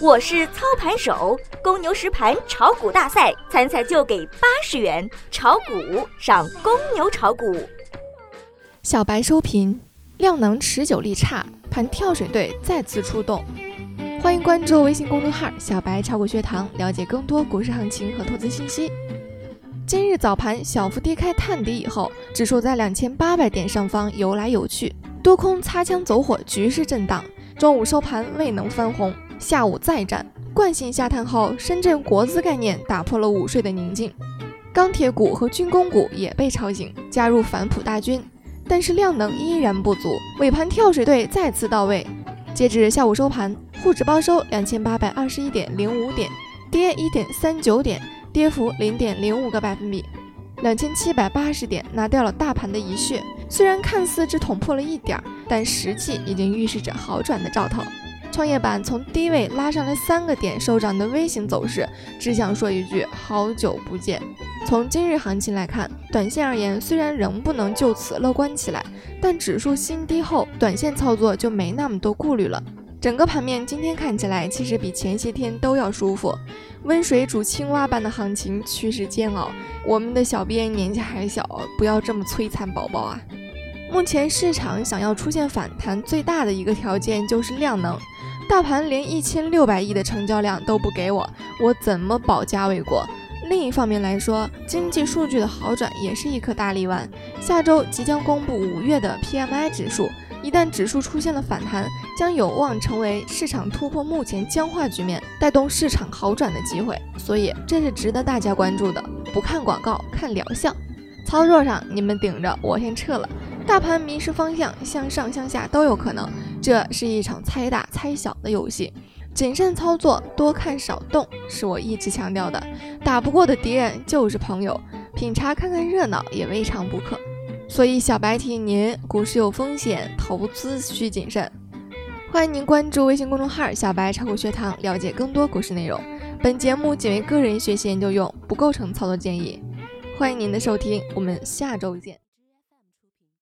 我是操盘手，公牛实盘炒股大赛参赛就给八十元，炒股上公牛炒股。小白收评：量能持久力差，盘跳水队再次出动。欢迎关注微信公众号“小白炒股学堂”，了解更多股市行情和投资信息。今日早盘小幅跌开探底以后，指数在两千八百点上方游来游去，多空擦枪走火，局势震荡。中午收盘未能翻红。下午再战，惯性下探后，深圳国资概念打破了午睡的宁静，钢铁股和军工股也被吵醒，加入反哺大军，但是量能依然不足，尾盘跳水队再次到位。截至下午收盘，沪指报收两千八百二十一点零五点，跌一点三九点，跌幅零点零五个百分比，两千七百八十点拿掉了大盘的一血，虽然看似只捅破了一点儿，但实际已经预示着好转的兆头。创业板从低位拉上来三个点收涨的 V 型走势，只想说一句好久不见。从今日行情来看，短线而言虽然仍不能就此乐观起来，但指数新低后，短线操作就没那么多顾虑了。整个盘面今天看起来其实比前些天都要舒服，温水煮青蛙般的行情趋势煎熬。我们的小编年纪还小，不要这么摧残宝宝啊！目前市场想要出现反弹，最大的一个条件就是量能。大盘连一千六百亿的成交量都不给我，我怎么保家卫国？另一方面来说，经济数据的好转也是一颗大力丸。下周即将公布五月的 PMI 指数，一旦指数出现了反弹，将有望成为市场突破目前僵化局面，带动市场好转的机会。所以这是值得大家关注的。不看广告，看疗效。操作上你们顶着，我先撤了。大盘迷失方向，向上向下都有可能。这是一场猜大猜小的游戏，谨慎操作，多看少动，是我一直强调的。打不过的敌人就是朋友，品茶看看热闹也未尝不可。所以小白提醒您：股市有风险，投资需谨慎。欢迎您关注微信公众号“小白炒股学堂”，了解更多股市内容。本节目仅为个人学习研究用，不构成操作建议。欢迎您的收听，我们下周见。